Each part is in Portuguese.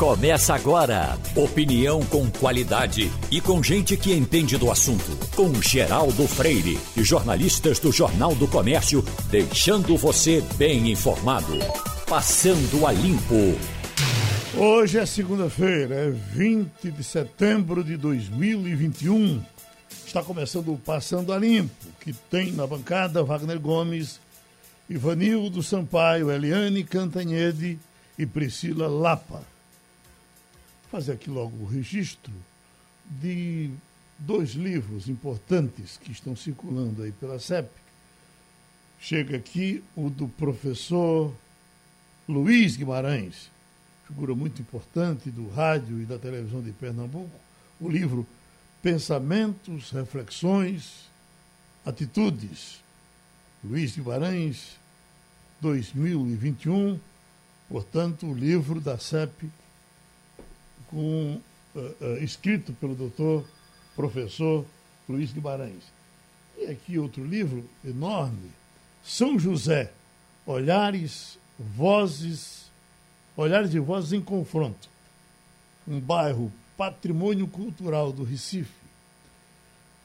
Começa agora. Opinião com qualidade e com gente que entende do assunto. Com Geraldo Freire e jornalistas do Jornal do Comércio, deixando você bem informado. Passando a Limpo. Hoje é segunda-feira, é 20 de setembro de 2021. Está começando o Passando a Limpo, que tem na bancada Wagner Gomes, Ivanildo Sampaio, Eliane Cantanhede e Priscila Lapa. Fazer aqui logo o registro de dois livros importantes que estão circulando aí pela CEP. Chega aqui o do professor Luiz Guimarães, figura muito importante do rádio e da televisão de Pernambuco, o livro Pensamentos, Reflexões, Atitudes. Luiz Guimarães, 2021, portanto, o livro da CEP, com, uh, uh, escrito pelo doutor professor Luiz Guimarães. E aqui outro livro enorme, São José, Olhares, Vozes, Olhares e Vozes em Confronto. Um bairro patrimônio cultural do Recife.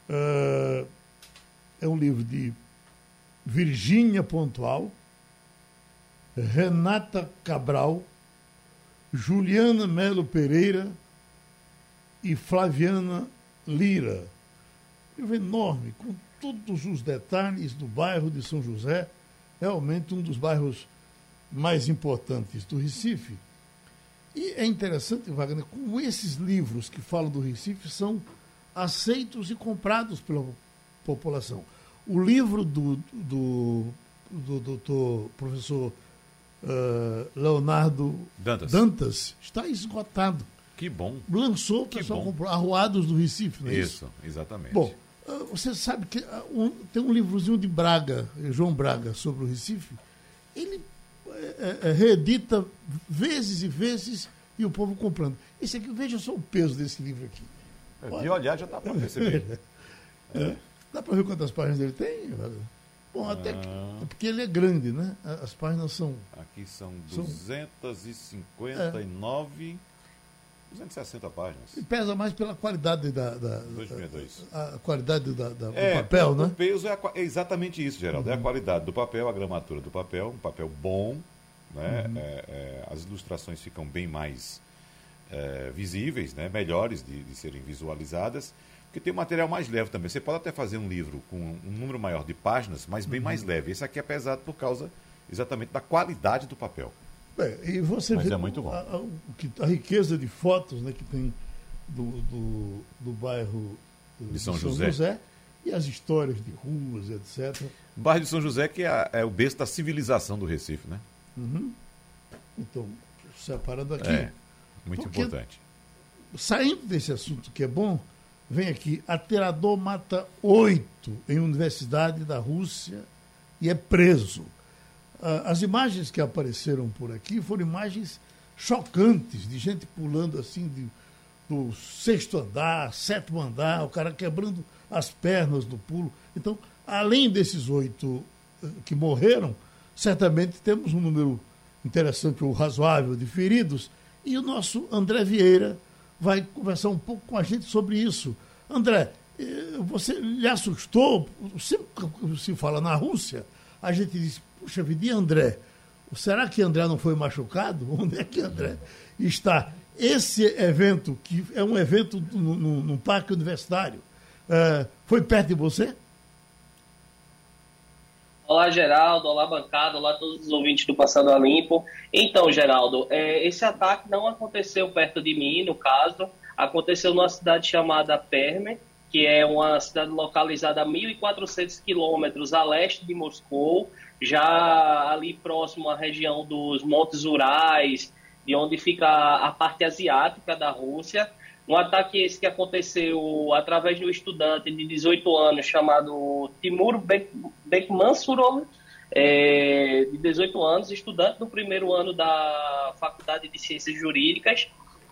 Uh, é um livro de Virgínia Pontual, Renata Cabral, Juliana Melo Pereira e Flaviana Lira. Livro enorme, com todos os detalhes do bairro de São José, realmente um dos bairros mais importantes do Recife. E é interessante, Wagner, como esses livros que falam do Recife são aceitos e comprados pela população. O livro do, do, do doutor professor uh, Leonardo Dantas. Dantas está esgotado. Que bom. Lançou, o Que pessoal bom. comprou. Arruados do Recife, não é isso? Isso, exatamente. Bom, uh, você sabe que uh, um- tem um livrozinho de Braga, eh, João Braga, sobre o Recife. Ele eh, eh, reedita vezes e vezes e o povo comprando. Esse aqui, veja só o peso desse livro aqui. É, de olhar já dá para perceber. É. Dá para ver quantas páginas ele tem? Bom, até que, Ah. é porque ele é grande, né? A- As páginas são. Aqui são São- 259, 260 páginas. E pesa mais pela qualidade da. da 262. a qualidade da, da- do É, papel, o né? Uhum. peso é, a é exatamente isso, Geraldo. É a qualidade do papel, a gramatura do papel, um papel bom, né? Uhum. É, é, as ilustrações ficam bem mais é, visíveis, né? melhores de, de serem visualizadas, porque tem um material mais leve também. Você pode até fazer um livro com um número maior de páginas, mas bem Uhum. mais leve. Esse aqui é pesado por causa exatamente da qualidade do papel. É, e você Mas vê é muito bom. A, a- a riqueza de fotos né, que tem do, do, do bairro eh, De São José. e as histórias de ruas, etc. O bairro de São José, que é, a- é o berço da civilização do Recife, né? Então, separando aqui. É, muito Porque- importante. Saindo desse assunto que é bom, vem aqui. Atirador mata oito em universidade da Rússia e é preso. Ah, As imagens que apareceram por aqui foram imagens chocantes de gente pulando assim de, do sexto andar, sétimo andar, o cara quebrando as pernas do pulo. Então, além desses oito eh, que morreram, certamente temos um número interessante ou razoável de feridos. E o nosso André Vieira vai conversar um pouco com a gente sobre isso. André, eh, você lhe assustou? Sempre que se fala na Rússia, a gente diz, puxa vida, e André? Será que André não foi machucado? Onde é que André está? Esse evento, que é um evento no, no- no parque universitário, eh, foi perto de você? Olá, Geraldo. Olá, bancada. Olá, todos os ouvintes do Passando a Limpo. Então, Geraldo, é, esse ataque não aconteceu perto de mim, no caso. Aconteceu numa cidade chamada Perme, que é uma cidade localizada a 1.400 quilômetros a leste de Moscou, já ali próximo à região dos Montes Urais, de onde fica a parte asiática da Rússia. Um ataque esse que aconteceu através de um estudante de 18 anos chamado Timur Bek- Bekmansurov, é, de 18 anos, estudante do primeiro ano da Faculdade de Ciências Jurídicas,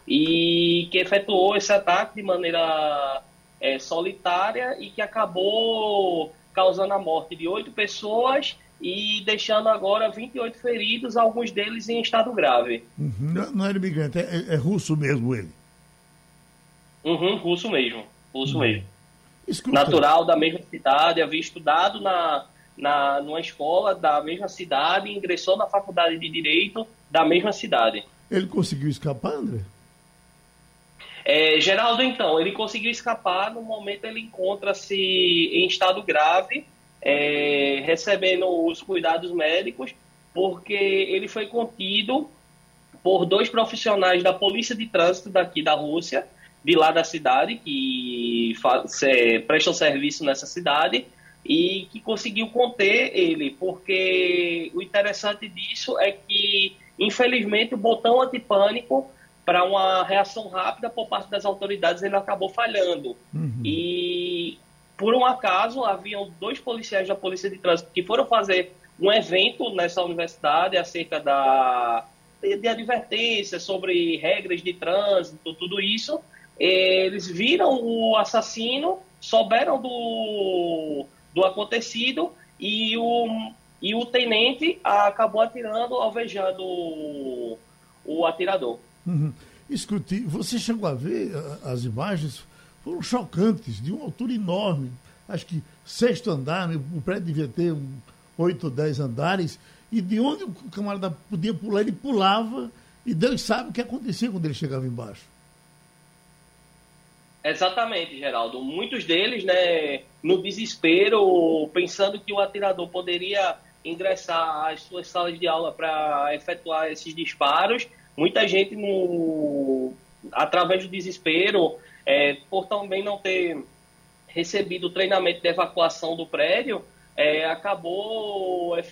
e que efetuou esse ataque de maneira é, solitária e que acabou causando a morte de oito pessoas e deixando agora 28 feridos, alguns deles em estado grave. Uhum. Não, não é imigrante, é, é, russo mesmo ele. Uhum, russo mesmo, russo uhum. mesmo. Escuta. Natural da mesma cidade, havia estudado na, na, numa escola da mesma cidade, ingressou na faculdade de Direito da mesma cidade. Ele conseguiu escapar, André? É, Geraldo, então, ele conseguiu escapar. No momento, ele encontra-se em estado grave, é, recebendo os cuidados médicos, porque ele foi contido por dois profissionais da Polícia de Trânsito daqui da Rússia, de lá da cidade, que faz, é, prestam serviço nessa cidade, e que conseguiu conter ele, porque o interessante disso é que, infelizmente, o botão antipânico para uma reação rápida por parte das autoridades ele acabou falhando. Uhum. E, por um acaso, haviam dois policiais da Polícia de Trânsito que foram fazer um evento nessa universidade acerca da de advertência sobre regras de trânsito, tudo isso. Eles viram o assassino, souberam do, do acontecido e o, e o tenente acabou atirando, alvejando o, o atirador. Uhum. Escute, você chegou a ver as imagens, foram chocantes, de uma altura enorme. Acho que sexto andar, né? o prédio devia ter um, oito ou dez andares, e de onde o camarada podia pular, ele pulava, e Deus sabe o que acontecia quando ele chegava embaixo. Exatamente, Geraldo. Muitos deles, né, no desespero, pensando que o atirador poderia ingressar às suas salas de aula para efetuar esses disparos, muita gente, no, através do desespero, é, por também não ter recebido o treinamento de evacuação do prédio, é, acabou é,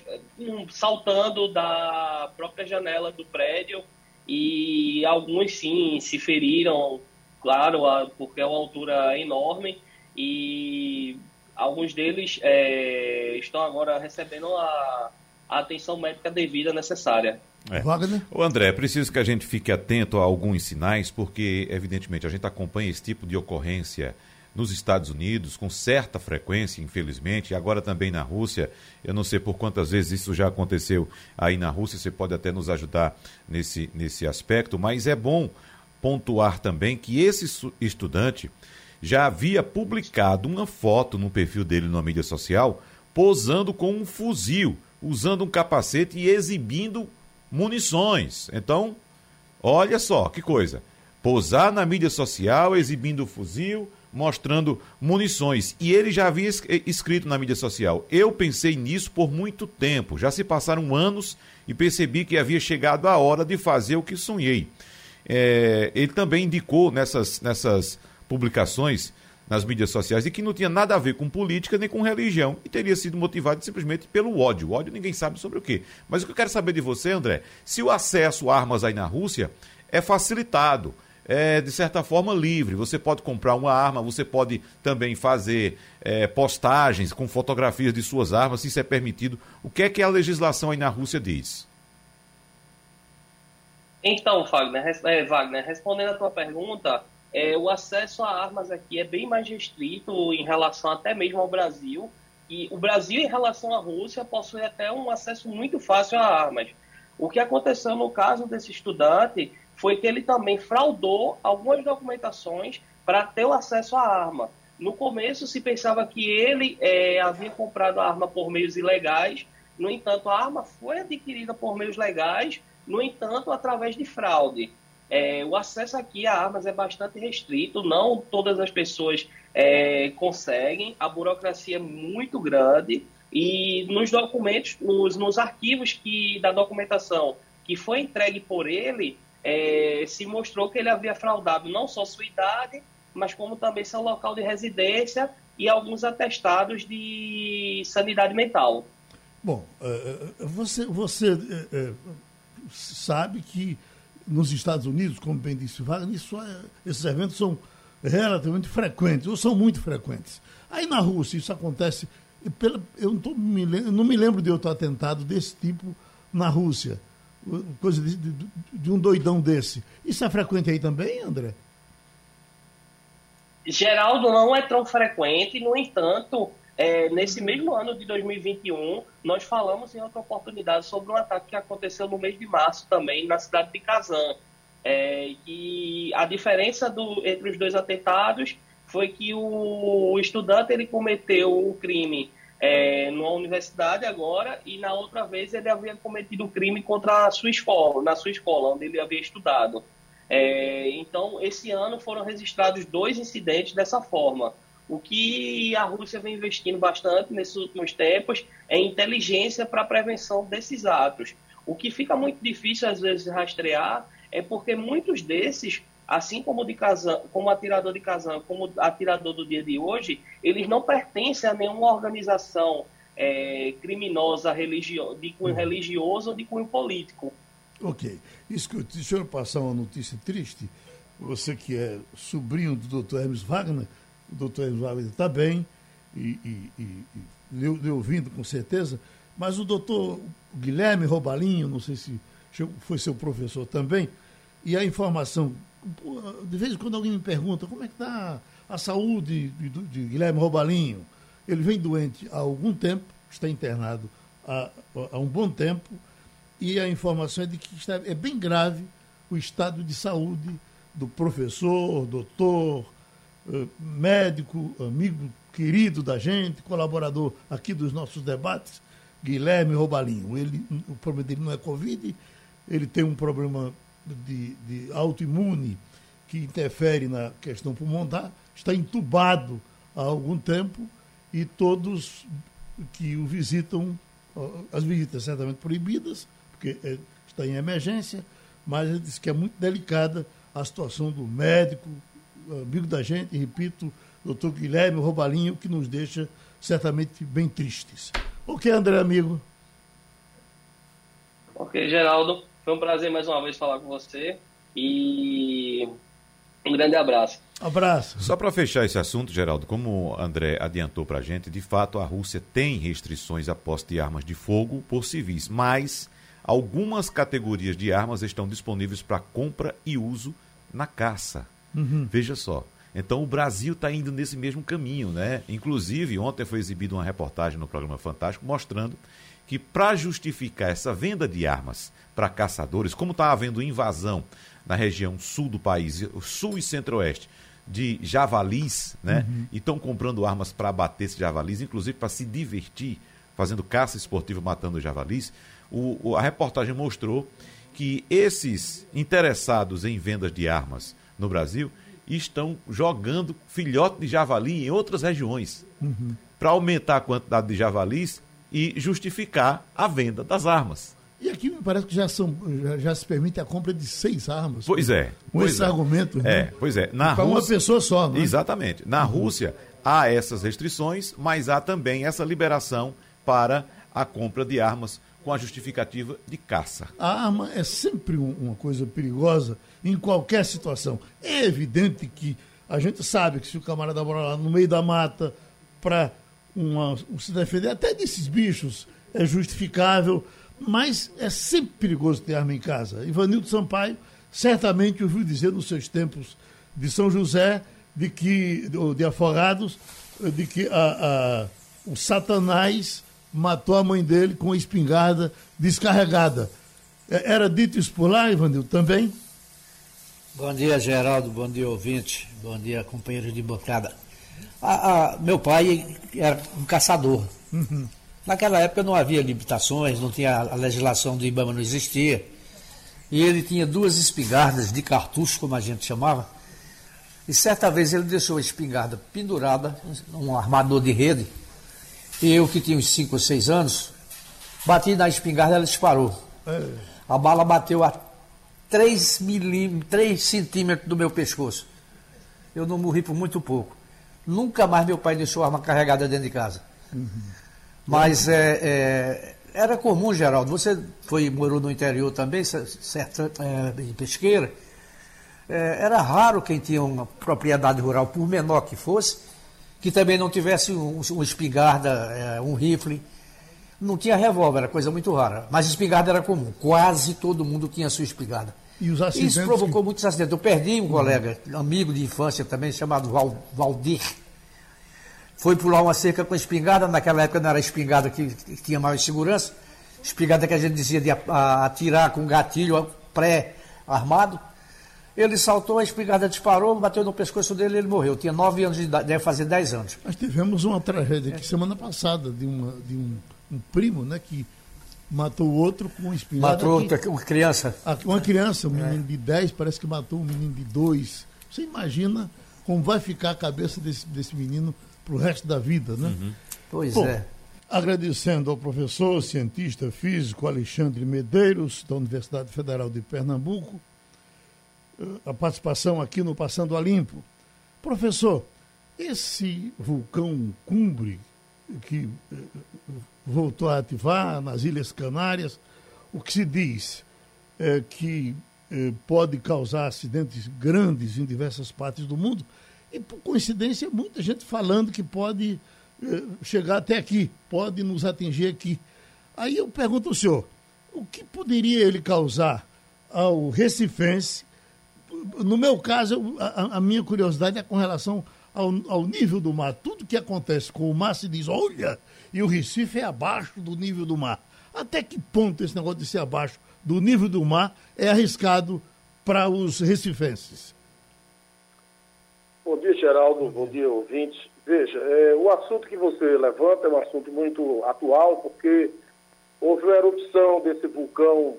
saltando da própria janela do prédio e alguns sim se feriram claro, porque é uma altura enorme e alguns deles é, estão agora recebendo a, a, atenção médica devida necessária. É. Wagner? O André, é preciso que a gente fique atento a alguns sinais, porque, evidentemente, a gente acompanha esse tipo de ocorrência nos Estados Unidos com certa frequência, infelizmente, e agora também na Rússia. Eu não sei por quantas vezes isso já aconteceu aí na Rússia, você pode até nos ajudar nesse, nesse aspecto, mas é bom pontuar também que esse estudante já havia publicado uma foto no perfil dele na mídia social posando com um fuzil, usando um capacete e exibindo munições. Então, olha só que coisa. Posar na mídia social, exibindo fuzil, mostrando munições. E ele já havia escrito na mídia social: Eu pensei nisso por muito tempo. Já se passaram anos e percebi que havia chegado a hora de fazer o que sonhei é, ele também indicou nessas, nessas publicações nas mídias sociais e que não tinha nada a ver com política nem com religião e teria sido motivado simplesmente pelo ódio. O ódio ninguém sabe sobre o quê. Mas o que eu quero saber de você, André, se o acesso a armas aí na Rússia é facilitado, é de certa forma livre. Você pode comprar uma arma, você pode também fazer é, postagens com fotografias de suas armas, se isso é permitido. O que é que a legislação aí na Rússia diz? Então, Wagner, é, Wagner respondendo a tua pergunta, é, o acesso a armas aqui é bem mais restrito em relação até mesmo ao Brasil. E o Brasil, em relação à Rússia, possui até um acesso muito fácil a armas. O que aconteceu no caso desse estudante foi que ele também fraudou algumas documentações para ter o acesso à arma. No começo se pensava que ele é, havia comprado a arma por meios ilegais, no entanto, a arma foi adquirida por meios legais no entanto, através de fraude. É, o acesso aqui a armas é bastante restrito, não todas as pessoas é, conseguem, a burocracia é muito grande e nos documentos, nos, nos arquivos que, da documentação que foi entregue por ele, é, se mostrou que ele havia fraudado não só sua idade, mas como também seu local de residência e alguns atestados de sanidade mental. Bom, é, é, você, você é, sabe que nos Estados Unidos, como bem disse Wagner, isso é, esses eventos são relativamente frequentes, ou são muito frequentes. Aí na Rússia isso acontece, pela, eu, não tô, me, não me lembro de outro atentado desse tipo na Rússia, coisa de, de, de um doidão desse. Isso é frequente aí também, André? Geraldo não é tão frequente, no entanto, é, nesse mesmo ano de 2021, nós falamos em outra oportunidade sobre um ataque que aconteceu no mês de março também na cidade de Kazan. É, e a diferença do, entre os dois atentados foi que o, o estudante ele cometeu o crime é, numa universidade agora e na outra vez ele havia cometido o crime contra a sua escola, na sua escola onde ele havia estudado. É, então, esse ano foram registrados dois incidentes dessa forma. O que a Rússia vem investindo bastante nesses últimos tempos é inteligência para a prevenção desses atos. O que fica muito difícil, às vezes, rastrear é porque muitos desses, assim como, de Kazan, como atirador de Kazan, como atirador do dia de hoje, eles não pertencem a nenhuma organização é, criminosa religio, de cunho uhum. religioso ou de cunho político. Ok. Escute, deixa eu passar uma notícia triste. Você que é sobrinho do Dr. Hermes Wagner, o doutor Eduardo está bem e, e, e, e ouvindo com certeza, mas o doutor Guilherme Robalinho, não sei se foi seu professor também, e a informação, de vez em quando alguém me pergunta como é que está a saúde de, de, Guilherme Robalinho. Ele vem doente há algum tempo, está internado há, há um bom tempo, e a informação é de que está, é bem grave o estado de saúde do professor, doutor, médico, amigo querido da gente, colaborador aqui dos nossos debates, Guilherme Robalinho. Ele, o problema dele não é Covid, ele tem um problema de, de autoimune que interfere na questão pulmonar, está entubado há algum tempo e todos que o visitam, as visitas certamente proibidas, porque é, está em emergência, mas ele disse que é muito delicada a situação do médico, amigo da gente, repito, doutor Guilherme Robalinho, que nos deixa certamente bem tristes. Ok, André, amigo? Ok, Geraldo. Foi um prazer mais uma vez falar com você e um grande abraço. Abraço. Só para fechar esse assunto, Geraldo, como o André adiantou para a gente, de fato a Rússia tem restrições à posse de armas de fogo por civis, mas algumas categorias de armas estão disponíveis para compra e uso na caça. Uhum. Veja só. Então o Brasil está indo nesse mesmo caminho, né? Inclusive, ontem foi exibida uma reportagem no programa Fantástico mostrando que para justificar essa venda de armas para caçadores, como está havendo invasão na região sul do país, sul e centro-oeste, de javalis, né? Uhum. E estão comprando armas para abater esses javalis, inclusive para se divertir, fazendo caça esportiva matando javalis. O, o, a reportagem mostrou que esses interessados em vendas de armas no Brasil estão jogando filhote de javali em outras regiões uhum. para aumentar a quantidade de javalis e justificar a venda das armas. E aqui me parece que já, são, já, já se permite a compra de seis armas. Pois é. Com pois esse é. argumento. Né? É, pois é. Na Para uma pessoa só, né? Exatamente. Na uhum. Rússia há essas restrições, mas há também essa liberação para a compra de armas com a justificativa de caça. A arma é sempre um, uma coisa perigosa em qualquer situação. É evidente que a gente sabe que se o camarada mora lá no meio da mata para se defender até desses bichos é justificável, mas é sempre perigoso ter arma em casa. Ivanildo Sampaio certamente ouviu dizer nos seus tempos de São José, de que, de Afogados, de que a, a, o Satanás matou a mãe dele com a espingarda descarregada. É, era dito isso por lá, Ivanildo, também? Bom dia, Geraldo. Bom dia, ouvinte. Bom dia, companheiros de bancada. Ah, ah, meu pai era um caçador. Uhum. Naquela época não havia limitações, não tinha a legislação do IBAMA não existia. E ele tinha duas espingardas de cartucho, como a gente chamava. E certa vez ele deixou a espingarda pendurada, um armador de rede, e eu, que tinha uns 5 ou 6 anos, bati na espingarda e ela disparou. É. A bala bateu a 3, milímetros, 3 centímetros do meu pescoço. Eu não morri por muito pouco. Nunca mais meu pai deixou arma carregada dentro de casa. Uhum. Mas é, é, era comum, Geraldo. Você foi morou no interior também, certo, é, em pesqueira. É, era raro quem tinha uma propriedade rural, por menor que fosse, que também não tivesse um, um espingarda, é, um rifle. Não tinha revólver, era coisa muito rara. Mas espingarda era comum. Quase todo mundo tinha sua espingarda. Isso provocou que... muitos acidentes. Eu perdi um colega, amigo de infância também, chamado Val, Valdir. foi pular uma cerca com espingarda, naquela época não era espingarda que, tinha maior segurança, espingarda que a gente dizia de atirar com gatilho pré-armado. Ele saltou, a espingarda disparou, bateu no pescoço dele e ele morreu. Tinha nove anos de idade, deve fazer dez anos. Nós tivemos uma tragédia aqui semana passada de, uma, de um, um primo, né, que matou o outro com uma espingarda. Matou outra, uma criança. Uma criança, um menino de 10, parece que matou um menino de 2. Você imagina como vai ficar a cabeça desse, desse menino para o resto da vida, né? Uhum. Pois Bom, é. Agradecendo ao professor, cientista físico Alexandre Medeiros, da Universidade Federal de Pernambuco, eh, a participação aqui no Passando a Limpo. Professor, esse vulcão Cumbre, que eh, voltou a ativar nas Ilhas Canárias, o que se diz é que é, pode causar acidentes grandes em diversas partes do mundo, e por coincidência, muita gente falando que pode é, chegar até aqui, pode nos atingir aqui. Aí eu pergunto ao senhor, o que poderia ele causar ao recifense? No meu caso, a minha curiosidade é com relação ao, ao, nível do mar. Tudo que acontece com o mar se diz, olha, e o Recife é abaixo do nível do mar. Até que ponto esse negócio de ser abaixo do nível do mar é arriscado para os recifenses? Bom dia, Geraldo. Bom dia, ouvintes. Veja, é, o assunto que você levanta é um assunto muito atual, porque houve a erupção desse vulcão,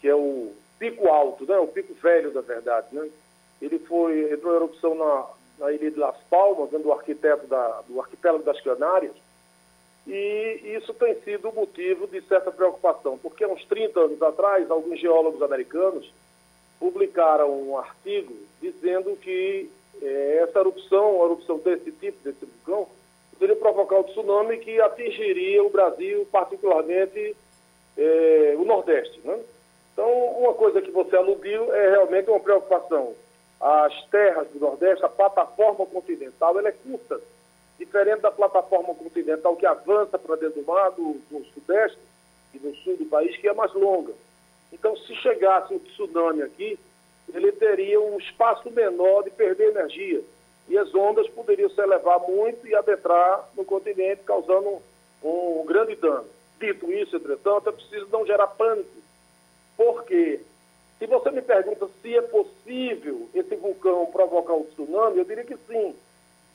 que é o Pico Alto, né? o Pico Velho, da verdade. Né? Ele foi, entrou em erupção na, na ilha de Las Palmas, do arquiteto da, do arquipélago das Canárias, e isso tem sido motivo de certa preocupação, porque uns 30 anos atrás, alguns geólogos americanos publicaram um artigo dizendo que é, essa erupção, a erupção desse tipo, desse vulcão, poderia provocar um tsunami que atingiria o Brasil, particularmente é, o Nordeste. Né? Então, uma coisa que você aludiu é realmente uma preocupação. As terras do Nordeste, a plataforma continental, ela é curta diferente da plataforma continental que avança para dentro do mar, do, do sudeste e do sul do país, que é mais longa. Então, se chegasse um tsunami aqui, ele teria um espaço menor de perder energia. E as ondas poderiam se elevar muito e adentrar no continente, causando um, um grande dano. Dito isso, entretanto, é preciso não gerar pânico. Porque, se você me pergunta se é possível esse vulcão provocar um tsunami, eu diria que sim.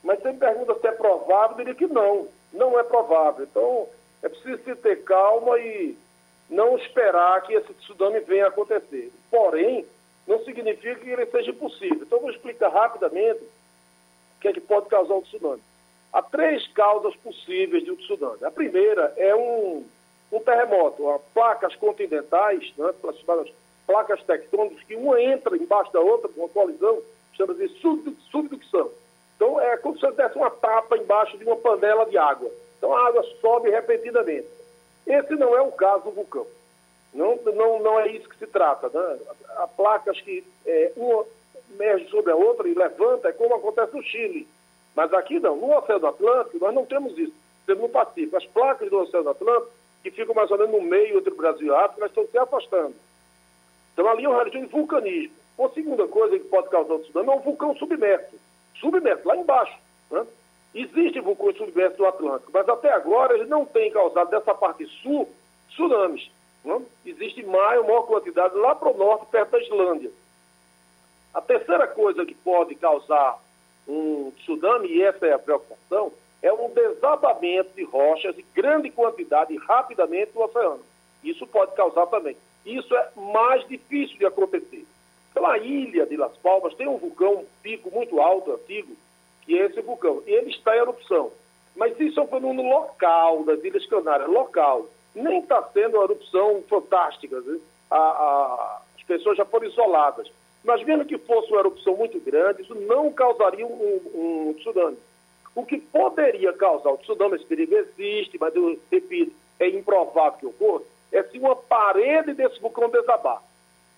Mas você me pergunta se é provável, eu diria que não. Não é provável. Então, é preciso se ter calma e não esperar que esse tsunami venha a acontecer. Porém, não significa que ele seja impossível. Então, vou explicar rapidamente o que é que pode causar um tsunami. Há três causas possíveis de um tsunami. A primeira é um, um terremoto, placas continentais, né, placas tectônicas, que uma entra embaixo da outra, uma colisão, chama-se subducção. Então é como se desse uma tapa embaixo de uma panela de água. Então a água sobe repentinamente. Esse não é o caso do vulcão. Não, não, não é isso que se trata. Né? Há placas que é, uma emerge sobre a outra e levanta, é como acontece no Chile. Mas aqui não. No Oceano Atlântico, nós não temos isso. Temos no Pacífico. As placas do Oceano Atlântico, que ficam mais ou menos no meio entre o Brasil e a África, estão se afastando. Então ali é uma região de vulcanismo. Uma segunda coisa que pode causar o tsunami é um vulcão submerso submerso, lá embaixo. Né? Existem vulcões submersos no Atlântico, mas até agora eles não têm causado dessa parte sul tsunamis. Né? Existe maior, maior quantidade lá para o norte, perto da Islândia. A terceira coisa que pode causar um tsunami, e essa é a preocupação, é um desabamento de rochas em grande quantidade rapidamente no oceano. Isso pode causar também. Isso é mais difícil de acontecer. Então, a ilha de Las Palmas tem um vulcão, um pico muito alto, antigo, que é esse vulcão. E ele está em erupção. Mas isso é um fenômeno local das Ilhas Canárias, local. Nem está sendo uma erupção fantástica. Né? A, a, as pessoas já foram isoladas. Mas mesmo que fosse uma erupção muito grande, isso não causaria um, um tsunami. O que poderia causar o tsunami, esse perigo existe, mas eu repito, é improvável que ocorra, é se uma parede desse vulcão desabar.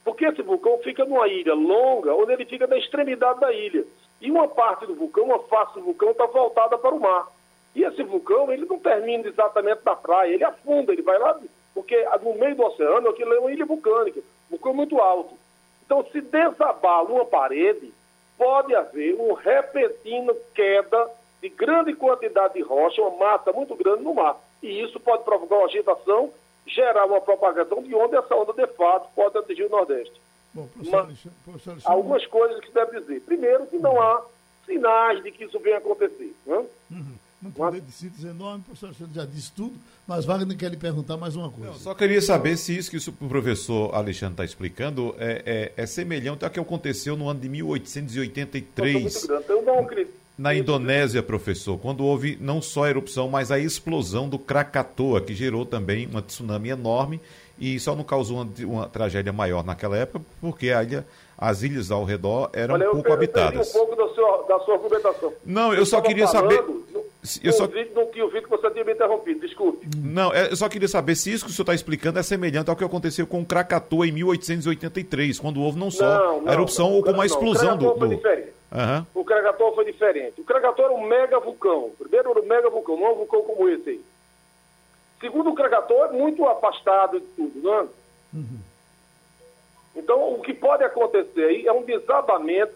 Porque esse vulcão fica numa ilha longa, onde ele fica na extremidade da ilha. E uma parte do vulcão, uma face do vulcão, está voltada para o mar. E esse vulcão, ele não termina exatamente na praia, ele afunda, ele vai lá, porque no meio do oceano, aquilo é uma ilha vulcânica, vulcão muito alto. Então, se desabar uma parede, pode haver uma repentina queda de de grande quantidade de rocha, uma massa muito grande no mar. E isso pode provocar uma agitação, gerar uma propagação de onde essa onda de fato pode atingir o Nordeste. Bom, professor, Mas, professor Alexandre... algumas coisas que se deve dizer. Primeiro, que não há sinais de que isso venha acontecer. Né? Uhum. Um poder de síntese enorme, o professor Alexandre já disse tudo, mas Wagner quer lhe perguntar mais uma coisa. Não, só queria saber se isso que o professor Alexandre está explicando é, é, é, semelhante ao que aconteceu no ano de 1883. Eu não acredito na Indonésia, professor, quando houve não só a erupção, mas a explosão do Krakatoa, que gerou também uma tsunami enorme e só não causou uma, uma tragédia maior naquela época, porque a ilha, as ilhas ao redor eram Olha, pouco eu habitadas. um pouco da sua, da sua argumentação. Não, eu, eu só queria saber. Eu só... no que eu que você tinha me interrompido, desculpe. Não, é, eu só queria saber se isso que o senhor está explicando é semelhante ao que aconteceu com o Krakatoa em 1883, quando houve não só não, não, a erupção, não, ou como a explosão do. do... Uhum. O Krakatoa foi diferente. O Krakatoa era um mega vulcão. Primeiro era um mega vulcão, não um vulcão como esse aí. Segundo, o Krakatoa é muito afastado de tudo, não é? Uhum. Então, o que pode acontecer aí é um desabamento,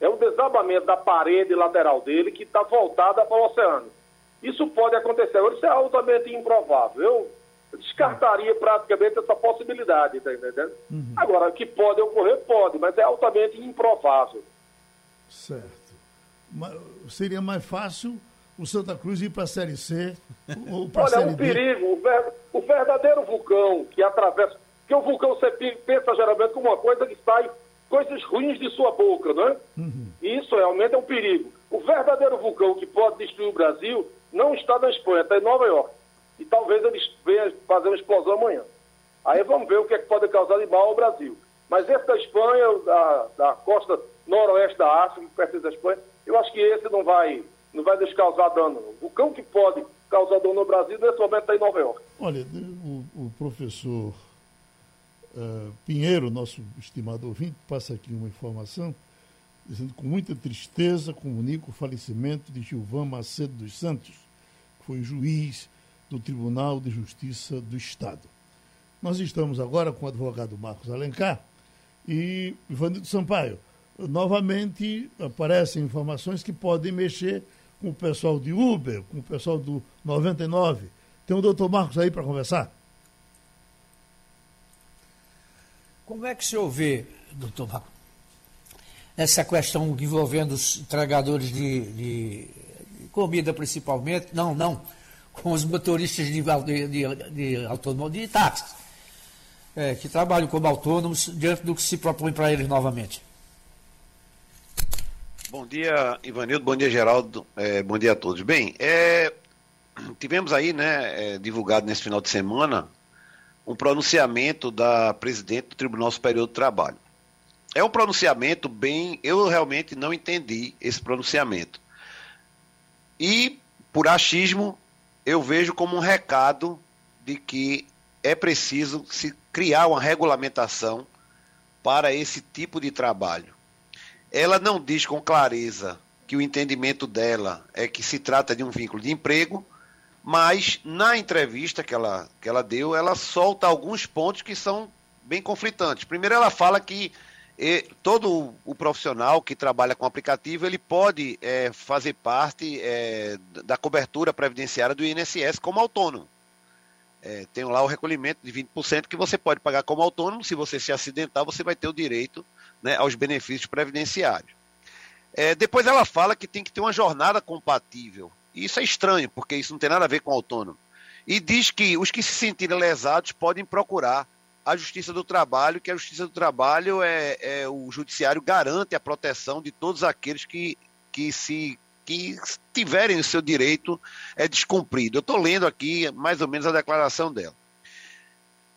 é um desabamento da parede lateral dele que está voltada para o oceano. Isso pode acontecer. Agora, isso é altamente improvável. Eu descartaria praticamente essa possibilidade, tá entendendo? Uhum. Agora, que pode ocorrer, pode, mas é altamente improvável. Certo. seria mais fácil o Santa Cruz ir para a Série C ou para a Série é um D? perigo. O verdadeiro vulcão que atravessa... Porque o vulcão você pensa geralmente como uma coisa que sai coisas ruins de sua boca, não é? Uhum. E isso realmente é um perigo. O verdadeiro vulcão que pode destruir o Brasil não está na Espanha, está em Nova York. E talvez eles venham fazer uma explosão amanhã. Aí vamos ver o que, é que pode causar de mal ao Brasil. Mas esse da Espanha, da, da costa noroeste da África, perto da Espanha, eu acho que esse não vai, não vai nos causar dano. O vulcão que pode causar dano no Brasil, nesse momento está em Nova York. Olha, o, o professor uh, Pinheiro, nosso estimado ouvinte, passa aqui uma informação, dizendo com muita tristeza comunica o falecimento de Gilvan Macedo dos Santos, que foi juiz do Tribunal de Justiça do Estado. Nós estamos agora com o advogado Marcos Alencar e Ivanildo Sampaio novamente aparecem informações que podem mexer com o pessoal de Uber, com o pessoal do 99. Tem o doutor Marcos aí para conversar? Como é que o senhor vê, doutor Marcos, essa questão envolvendo os entregadores de, de comida principalmente? Não, não. Com os motoristas de, de, de, autônomo, de táxis, é, que trabalham como autônomos diante do que se propõe para eles novamente. Bom dia, Ivanildo. Bom dia, Geraldo. É, bom dia a todos. Bem, é, tivemos aí, né, é, divulgado nesse final de semana, um pronunciamento da presidente do Tribunal Superior do Trabalho. É um pronunciamento bem. Eu realmente não entendi esse pronunciamento. E, por achismo, eu vejo como um recado de que é preciso se criar uma regulamentação para esse tipo de trabalho ela não diz com clareza que o entendimento dela é que se trata de um vínculo de emprego, mas na entrevista que ela, que ela deu, ela solta alguns pontos que são bem conflitantes. Primeiro, ela fala que eh, todo o profissional que trabalha com aplicativo ele pode eh, fazer parte eh, da cobertura previdenciária do INSS como autônomo. tem lá o recolhimento de 20% que você pode pagar como autônomo. Se você se acidentar, você vai ter o direito né, aos benefícios previdenciários. É, depois ela fala que tem que ter uma jornada compatível. E isso é estranho, porque isso não tem nada a ver com autônomo. E diz que os que se sentirem lesados podem procurar a Justiça do Trabalho, que a Justiça do Trabalho é, é o judiciário garante a proteção de todos aqueles que, que se que tiverem o seu direito é descumprido. Eu estou lendo aqui mais ou menos a declaração dela.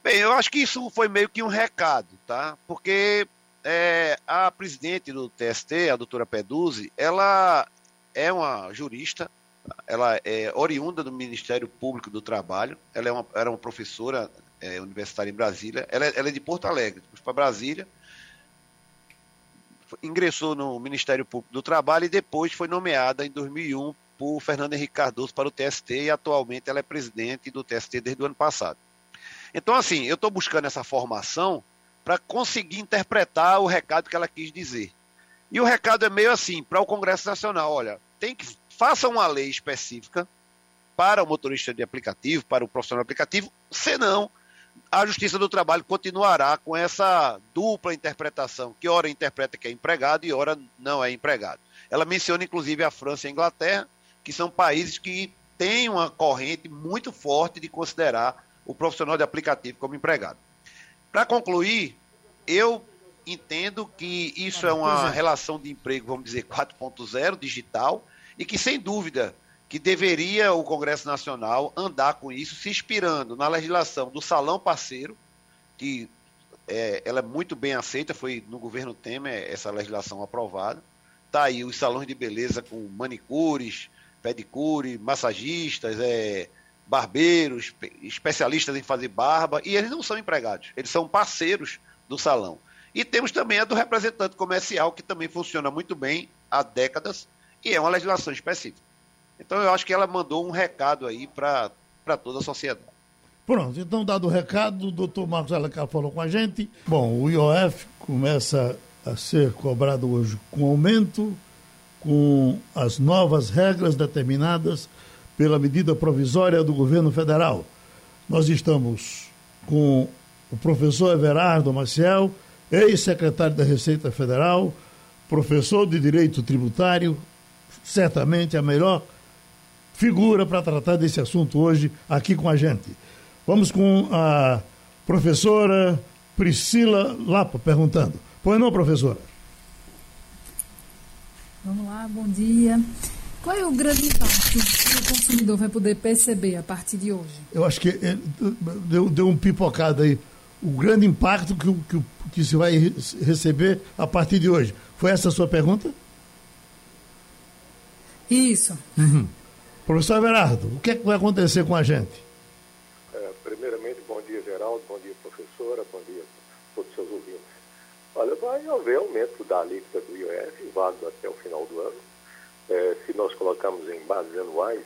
Bem, eu acho que isso foi meio que um recado, tá? Porque é, a presidente do TST, a doutora Peduzzi, ela é uma jurista, ela é oriunda do Ministério Público do Trabalho, ela é uma, era uma professora é, universitária em Brasília, ela, é, ela é de Porto Alegre, para Brasília, ingressou no Ministério Público do Trabalho e depois foi nomeada em 2001 por Fernando Henrique Cardoso para o TST e atualmente ela é presidente do TST desde o ano passado. Então, assim, eu estou buscando essa formação para conseguir interpretar o recado que ela quis dizer. E o recado é meio assim, para o Congresso Nacional, olha, tem que faça uma lei específica para o motorista de aplicativo, para o profissional de aplicativo, senão a Justiça do Trabalho continuará com essa dupla interpretação, que ora interpreta que é empregado e ora não é empregado. Ela menciona inclusive a França e a Inglaterra, que são países que têm uma corrente muito forte de considerar o profissional de aplicativo como empregado. Para concluir, eu entendo que isso é uma é. relação de emprego, vamos dizer, 4.0, digital, e que, sem dúvida, que deveria o Congresso Nacional andar com isso, se inspirando na legislação do Salão Parceiro, que é, ela é muito bem aceita, foi no governo Temer essa legislação aprovada. Está aí os salões de beleza com manicures, pedicure, massagistas, é, barbeiros, especialistas em fazer barba, e eles não são empregados, eles são parceiros do salão. E temos também a do representante comercial, que também funciona muito bem há décadas, e é uma legislação específica. Então eu acho que ela mandou um recado aí para toda a sociedade. Pronto, então dado o recado, o doutor Marcos Alencar falou com a gente. Bom, o IOF começa a ser cobrado hoje com aumento, com as novas regras determinadas pela medida provisória do governo federal. Nós estamos com o professor Everardo Maciel, ex-secretário da Receita Federal, professor de Direito Tributário, certamente a melhor figura para tratar desse assunto hoje aqui com a gente. Vamos com a professora Priscila Lapa perguntando. Pois não, professora? Vamos lá, bom dia. Qual é o grande impacto que o consumidor vai poder perceber a partir de hoje? Eu acho que é, deu, deu um pipocado aí. O grande impacto que, que, que se vai receber a partir de hoje. Foi essa a sua pergunta? Isso. Uhum. Professor Everardo, o que, é que vai acontecer com a gente? É, primeiramente, bom dia, Geraldo, bom dia, professora, bom dia a todos os seus ouvintes. Olha, vai haver aumento da alíquota do IOF, válido até o final do ano. É, se nós colocarmos em bases anuais,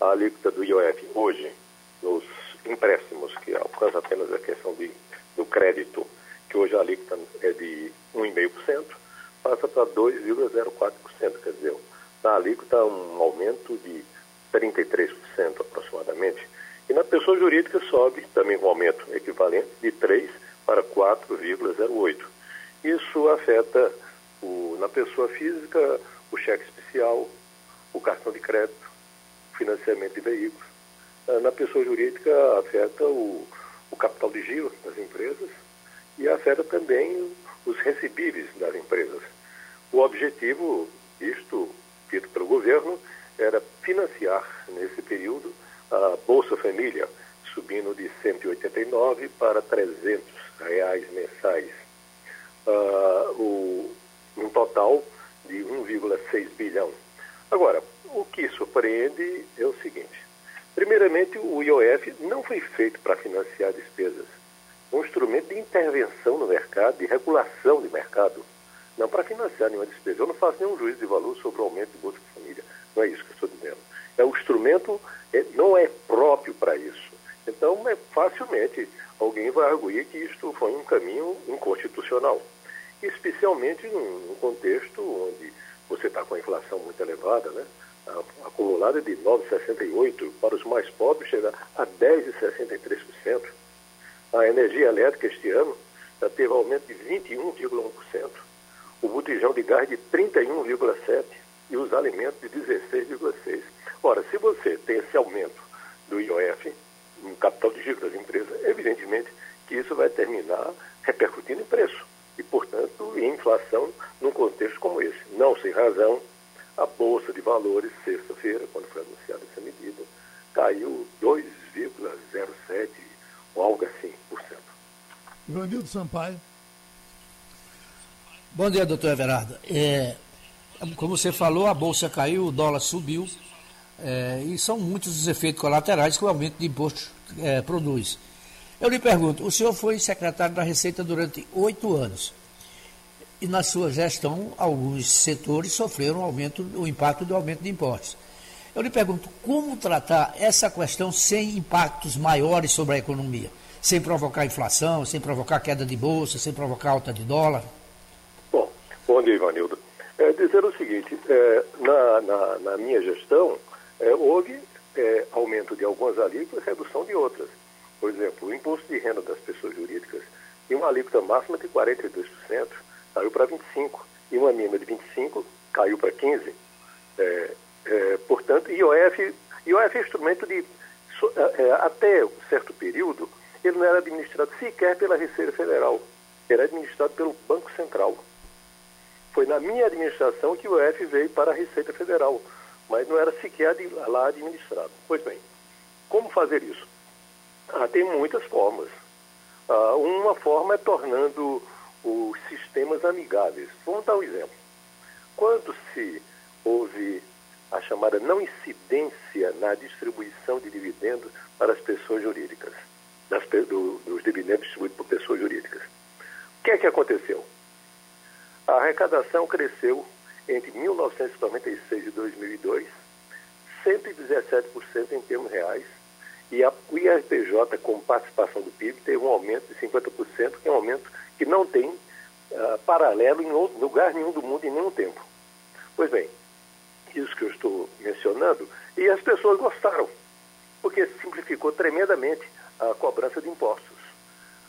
a alíquota do IOF hoje, nos empréstimos, que alcança apenas a questão de, do crédito, que hoje a alíquota é de 1,5%, passa para 2,04%, quer dizer, na alíquota um aumento de 33% aproximadamente. E na pessoa jurídica sobe também um aumento equivalente de 3 para 4,08. Isso afeta o, na pessoa física o cheque o cartão de crédito, financiamento de veículos. Ah, na pessoa jurídica afeta o, o capital de giro das empresas e afeta também os recebíveis das empresas. O objetivo, isto dito pelo governo, era financiar, nesse período, a Bolsa Família, subindo de 189 para 300 reais mensais. Uh, o, um total de 1,6 bilhão. Agora, o que surpreende é o seguinte: primeiramente, o IOF não foi feito para financiar despesas. É um instrumento de intervenção no mercado, de regulação de mercado, não para financiar nenhuma despesa. Eu não faço nenhum juízo de valor sobre o aumento de Bolsa Família. Não é isso que eu estou dizendo. É, o instrumento é, não é próprio para isso. Então, é, facilmente, alguém vai arguir que isto foi um caminho inconstitucional. Especialmente num contexto onde você está com a inflação muito elevada, né? acumulada de 9,68%, para os mais pobres chega a 10,63%. A energia elétrica este ano já teve aumento de 21,1%, o botijão de gás de 31,7% e os alimentos de 16,6%. Ora, se você tem esse aumento do IOF no capital de giro das empresas, evidentemente que isso vai terminar repercutindo em preço e, portanto, inflação num contexto como esse. Não sem razão, a Bolsa de Valores, sexta-feira, quando foi anunciada essa medida, caiu 2,07% ou algo assim por cento. Ivanildo Sampaio. Bom dia, doutor Everardo. É, como você falou, a bolsa caiu, o dólar subiu, é, e são muitos os efeitos colaterais que o aumento de imposto é, produz. Eu lhe pergunto, o senhor foi secretário da Receita durante oito anos, e na sua gestão, alguns setores sofreram aumento, o impacto do aumento de impostos. Eu lhe pergunto, como tratar essa questão sem impactos maiores sobre a economia? Sem provocar inflação, sem provocar queda de bolsa, sem provocar alta de dólar? Bom, bom dia, Ivanildo. É dizer o seguinte, é, na, na, na, minha gestão, é, houve é, aumento de algumas alíquotas e redução de outras. Por exemplo, o imposto de renda das pessoas jurídicas tinha uma alíquota máxima de 42%, caiu para 25%, e uma mínima de 25% caiu para 15%. É, é, portanto, IOF, IOF é instrumento de, é, até um certo período, ele não era administrado sequer pela Receita Federal, era administrado pelo Banco Central. Foi na minha administração que o IOF veio para a Receita Federal, mas não era sequer lá administrado. Pois bem, como fazer isso? Ah, tem muitas formas. Ah, uma forma é tornando os sistemas amigáveis. Vamos dar um exemplo. Quando se houve a chamada não incidência na distribuição de dividendos para as pessoas jurídicas, das, do, dos dividendos distribuídos por pessoas jurídicas. O que é que aconteceu? A arrecadação cresceu entre 1996 e 2002 117% em termos reais e a, o IRPJ, com participação do PIB, teve um aumento de 50%, que é um aumento que não tem uh, paralelo em outro, lugar nenhum do mundo em nenhum tempo. Pois bem, isso que eu estou mencionando, e as pessoas gostaram, porque simplificou tremendamente a cobrança de impostos.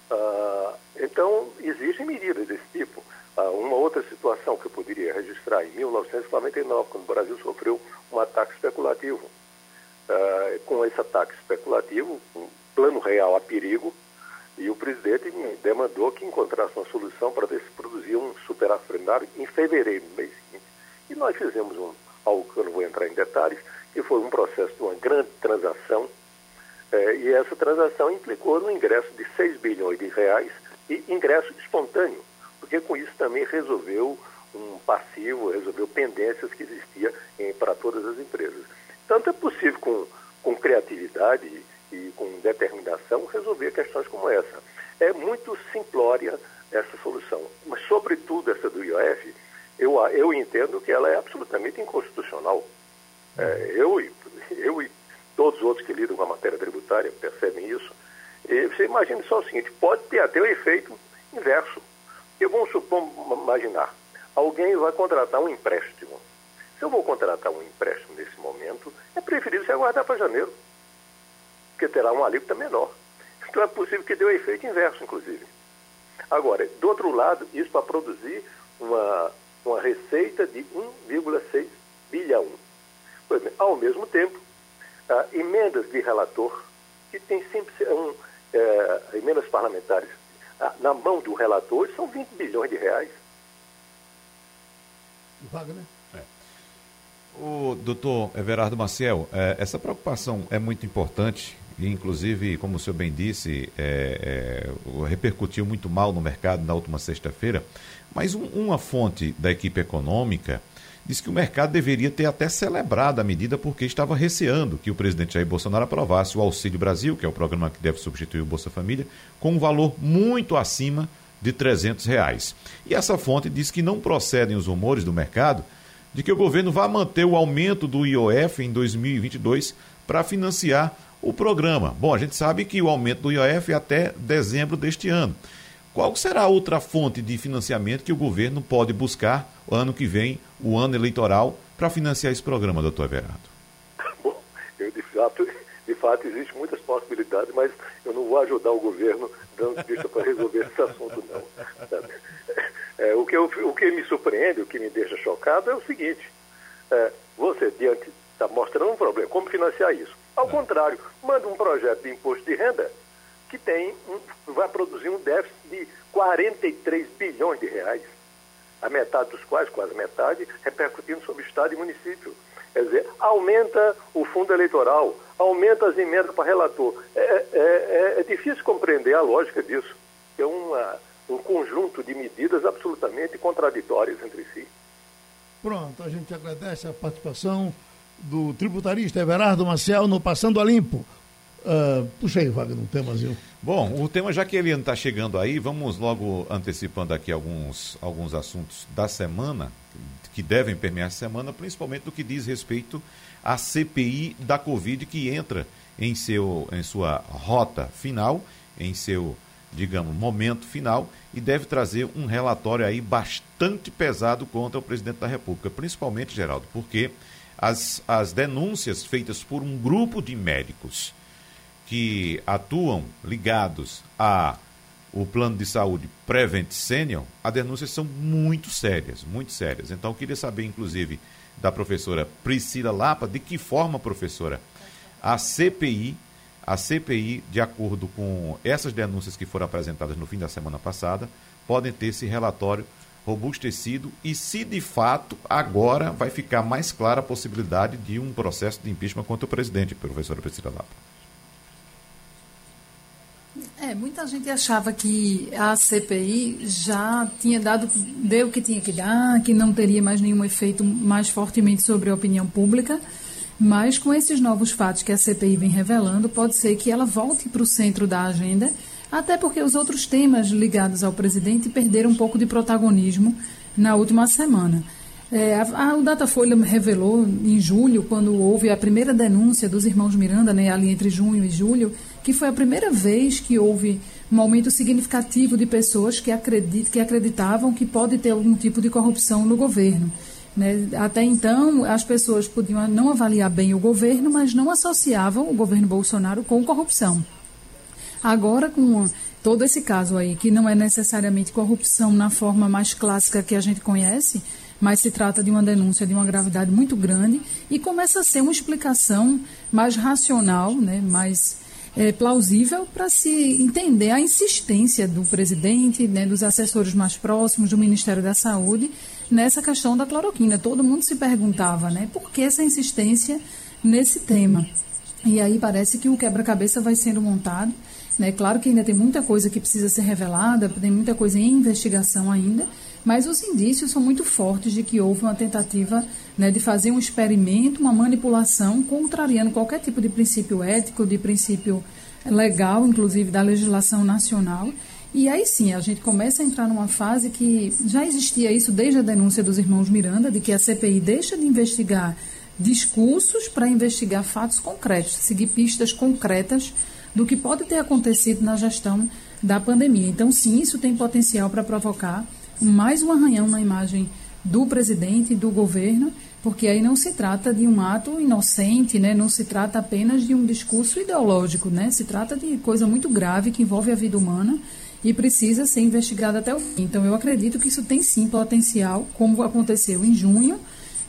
Uh, então, existem medidas desse tipo. Uh, uma outra situação que eu poderia registrar em 1949, quando o Brasil sofreu um ataque especulativo. Uh, com esse ataque especulativo, um plano real a perigo, e o presidente me demandou que encontrasse uma solução para ver se produzia um superafrendário em fevereiro, no mês seguinte. E nós fizemos um, algo que eu não vou entrar em detalhes, que foi um processo de uma grande transação, eh, e essa transação implicou no ingresso de 6 bilhões de reais e ingresso espontâneo, porque com isso também resolveu um passivo, resolveu pendências que existia para todas as empresas. Tanto é possível com, com criatividade e com determinação resolver questões como essa. É muito simplória essa solução, mas sobretudo essa do IOF, eu, eu entendo que ela é absolutamente inconstitucional. É, eu, eu e todos os outros que lidam com a matéria tributária percebem isso. E você imagine só o seguinte, pode ter até o efeito inverso. Eu vamos supor, imaginar, alguém vai contratar um empréstimo. Eu vou contratar um empréstimo nesse momento, é preferível você aguardar para janeiro, porque terá uma alíquota menor. Então é possível que dê o efeito inverso, inclusive. Agora, do outro lado, isso para produzir uma, uma receita de 1,6 bilhão. Pois bem, ao mesmo tempo, ah, emendas de relator, que tem sempre um, é, emendas parlamentares ah, na mão do relator, são 20 bilhões de reais. Wagner? O doutor Everardo Maciel, é, essa preocupação é muito importante e, inclusive, como o senhor bem disse, é, é, repercutiu muito mal no mercado na última sexta-feira, mas um, uma fonte da equipe econômica disse que o mercado deveria ter até celebrado a medida porque estava receando que o presidente Jair Bolsonaro aprovasse o Auxílio Brasil, que é o programa que deve substituir o Bolsa Família, com um valor muito acima de 300 reais. E essa fonte diz que não procedem os rumores do mercado de que o governo vai manter o aumento do IOF em 2022 para financiar o programa. Bom, a gente sabe que o aumento do IOF é até dezembro deste ano. Qual será outra fonte de financiamento que o governo pode buscar ano que vem, o ano eleitoral, para financiar esse programa, doutor Everardo? Bom, eu de fato, de fato existem muitas possibilidades, mas eu não vou ajudar o governo dando vista para resolver esse assunto, não. É, o, que eu, o que me surpreende, o que me deixa chocado é o seguinte: é, você diante está mostrando um problema, como financiar isso? Ao é. contrário, manda um projeto de imposto de renda que tem um, vai produzir um déficit de 43 bilhões de reais, a metade dos quais, quase metade, repercutindo sobre Estado e município. Quer dizer, aumenta o fundo eleitoral, aumenta as emendas para relator. É, é, é, é difícil compreender a lógica disso. É uma, um conjunto de medidas absolutamente contraditórias entre si. Pronto, a gente agradece a participação do tributarista Everardo Maciel no Passando a Limpo. Uh, puxa aí, Wagner, um temazinho. Bom, o tema, já que ele está chegando aí, vamos logo antecipando aqui alguns, alguns assuntos da semana, que devem permear a semana, principalmente do que diz respeito à CPI da Covid, que entra em, seu, em sua rota final, em seu digamos, momento final e deve trazer um relatório aí bastante pesado contra o presidente da República, principalmente, Geraldo, porque as, as denúncias feitas por um grupo de médicos que atuam ligados a o plano de saúde Prevent Senior, as denúncias são muito sérias, muito sérias. Então, eu queria saber, inclusive, da professora Priscila Lapa, de que forma, professora, a CPI, a CPI, de acordo com essas denúncias que foram apresentadas no fim da semana passada, podem ter esse relatório robustecido e se de fato agora vai ficar mais clara a possibilidade de um processo de impeachment contra o presidente, professora Priscila Lapa. É, muita gente achava que a CPI já tinha dado, deu o que tinha que dar, que não teria mais nenhum efeito mais fortemente sobre a opinião pública. Mas com esses novos fatos que a CPI vem revelando, pode ser que ela volte para o centro da agenda, até porque os outros temas ligados ao presidente perderam um pouco de protagonismo na última semana. É, a, a, o Datafolha revelou em julho, quando houve a primeira denúncia dos irmãos Miranda, né, ali entre junho e julho, que foi a primeira vez que houve um aumento significativo de pessoas que, acredit, que acreditavam que pode ter algum tipo de corrupção no governo. Né? Até então, as pessoas podiam não avaliar bem o governo, mas não associavam o governo Bolsonaro com corrupção. Agora, com todo esse caso aí, que não é necessariamente corrupção na forma mais clássica que a gente conhece, mas se trata de uma denúncia de uma gravidade muito grande e começa a ser uma explicação mais racional, né, mais é, plausível para se entender a insistência do presidente, né, dos assessores mais próximos, do Ministério da Saúde, nessa questão da cloroquina. Todo mundo se perguntava né, por que essa insistência nesse tema. E aí parece que o quebra-cabeça vai sendo montado. Né? Claro que ainda tem muita coisa que precisa ser revelada, tem muita coisa em investigação ainda, mas os indícios são muito fortes de que houve uma tentativa né, de fazer um experimento, uma manipulação, contrariando qualquer tipo de princípio ético, de princípio legal, inclusive da legislação nacional. E aí sim, a gente começa a entrar numa fase que já existia isso desde a denúncia dos irmãos Miranda, de que a CPI deixa de investigar discursos para investigar fatos concretos, seguir pistas concretas do que pode ter acontecido na gestão da pandemia. Então, sim, isso tem potencial para provocar mais um arranhão na imagem do presidente e do governo, porque aí não se trata de um ato inocente, né? não se trata apenas de um discurso ideológico, né? se trata de coisa muito grave que envolve a vida humana e precisa ser investigada até o fim. Então, eu acredito que isso tem sim potencial, como aconteceu em junho,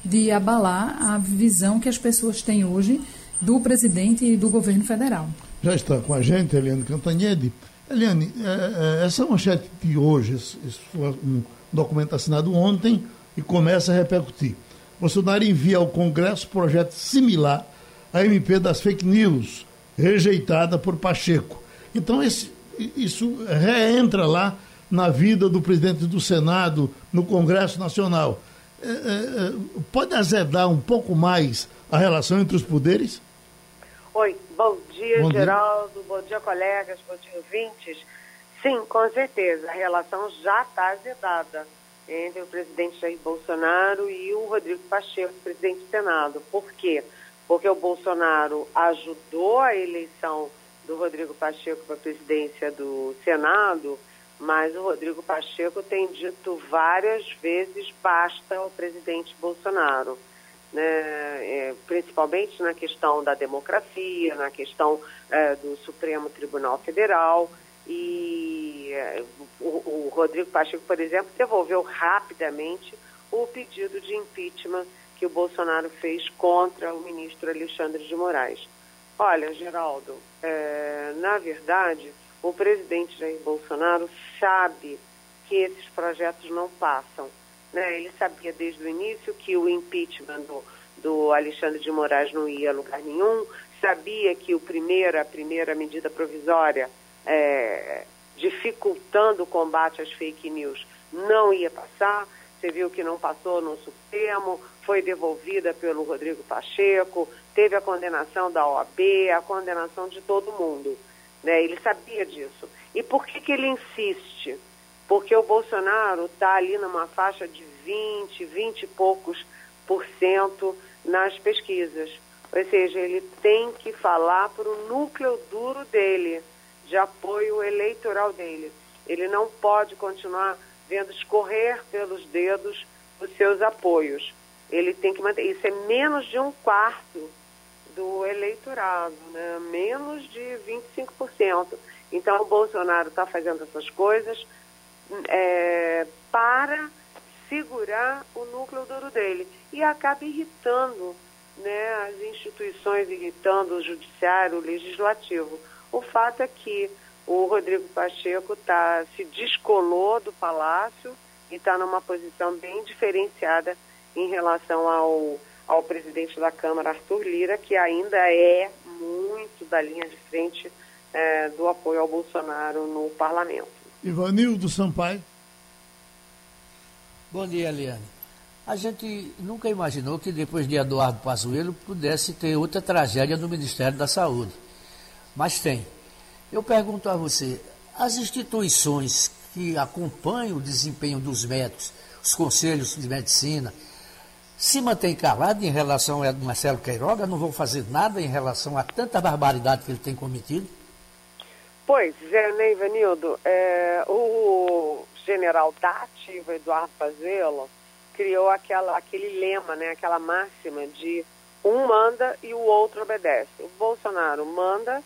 de abalar a visão que as pessoas têm hoje do presidente e do governo federal. Já está com a gente, Eliane Cantanhede. Eliane, é, é, essa manchete de hoje, isso foi um documento assinado ontem e começa a repercutir. Bolsonaro envia ao Congresso projeto similar à MP das fake news, rejeitada por Pacheco. Então, esse, isso reentra lá na vida do presidente do Senado, no Congresso Nacional. É, é, pode azedar um pouco mais a relação entre os poderes? Oi, bom dia, bom Geraldo. Dia. Bom dia, colegas. Bom dia, ouvintes. Sim, com certeza. A relação já está azedada entre o presidente Jair Bolsonaro e o Rodrigo Pacheco, presidente do Senado. Por quê? Porque o Bolsonaro ajudou a eleição do Rodrigo Pacheco para a presidência do Senado, mas o Rodrigo Pacheco tem dito várias vezes basta ao presidente Bolsonaro né, é, principalmente na questão da democracia, na questão é, do Supremo Tribunal Federal. E é, o, o, Rodrigo Pacheco, por exemplo, devolveu rapidamente o pedido de impeachment que o Bolsonaro fez contra o ministro Alexandre de Moraes. Olha, Geraldo, é, na verdade, o presidente Jair Bolsonaro sabe que esses projetos não passam né? Ele sabia desde o início que o impeachment do, do Alexandre de Moraes não ia a lugar nenhum, sabia que o primeiro, a primeira medida provisória é, dificultando o combate às fake news não ia passar. Você viu que não passou no Supremo, foi devolvida pelo Rodrigo Pacheco, teve a condenação da OAB, a condenação de todo mundo. Né? Ele sabia disso. E por que, que ele insiste? Porque o Bolsonaro está ali numa faixa de 20, 20 e poucos por cento nas pesquisas. Ou seja, ele tem que falar para o núcleo duro dele. de apoio eleitoral dele. Ele não pode continuar vendo escorrer pelos dedos os seus apoios. Ele tem que manter. Isso é menos de um quarto do eleitorado, né? menos de 25%. Então, o Bolsonaro está fazendo essas coisas é, para segurar o núcleo duro dele e acaba irritando né, as instituições, irritando o judiciário, o legislativo. O fato é que o Rodrigo Pacheco tá, se descolou do palácio e está numa posição bem diferenciada em relação ao, ao presidente da Câmara, Arthur Lira, que ainda é muito da linha de frente é, do apoio ao Bolsonaro no parlamento. Ivanildo Sampaio. Bom dia, Eliane. A gente nunca imaginou que depois de Eduardo Pazuello pudesse ter outra tragédia no Ministério da Saúde. Mas tem. Eu pergunto a você, as instituições que acompanham o desempenho dos médicos, os conselhos de medicina, se mantêm calados em relação a Marcelo Queiroga, não vão fazer nada em relação a tanta barbaridade que ele tem cometido? Pois, é, né, Ivanildo, é, o general da ativa, Eduardo Pazuello, criou aquela, aquele lema, né, aquela máxima de um manda e o outro obedece. O Bolsonaro manda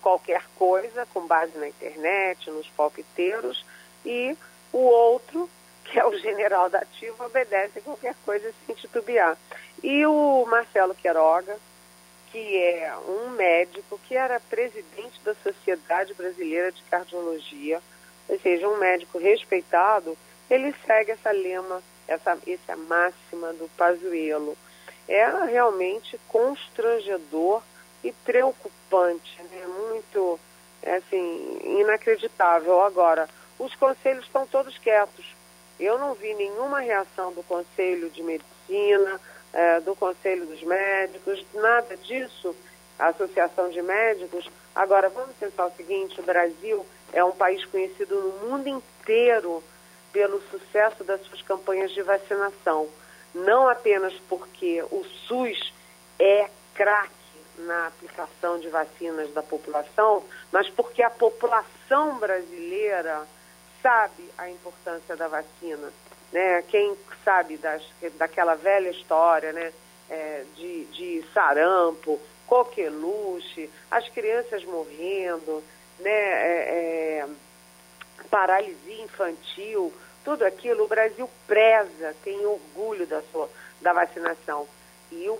qualquer coisa com base na internet, nos palpiteiros, e o outro, que é o general da ativa, obedece qualquer coisa sem titubear. E o Marcelo Queiroga, que é um médico que era presidente da Sociedade Brasileira de Cardiologia, ou seja, um médico respeitado, ele segue essa lema, essa, essa máxima do Pazuello. É realmente constrangedor e preocupante, né? muito assim, inacreditável. Agora, os conselhos estão todos quietos. Eu não vi nenhuma reação do Conselho de Medicina, é, do Conselho dos Médicos, nada disso, a Associação de Médicos. Agora, vamos pensar o seguinte: o Brasil é um país conhecido no mundo inteiro pelo sucesso das suas campanhas de vacinação. Não apenas porque o SUS é craque na aplicação de vacinas da população, mas porque a população brasileira sabe a importância da vacina. Né? Quem sabe das, daquela velha história né? É, de, de sarampo, coqueluche, as crianças morrendo, né? É, é, paralisia infantil, tudo aquilo, o Brasil preza, tem orgulho da, sua, da vacinação. E o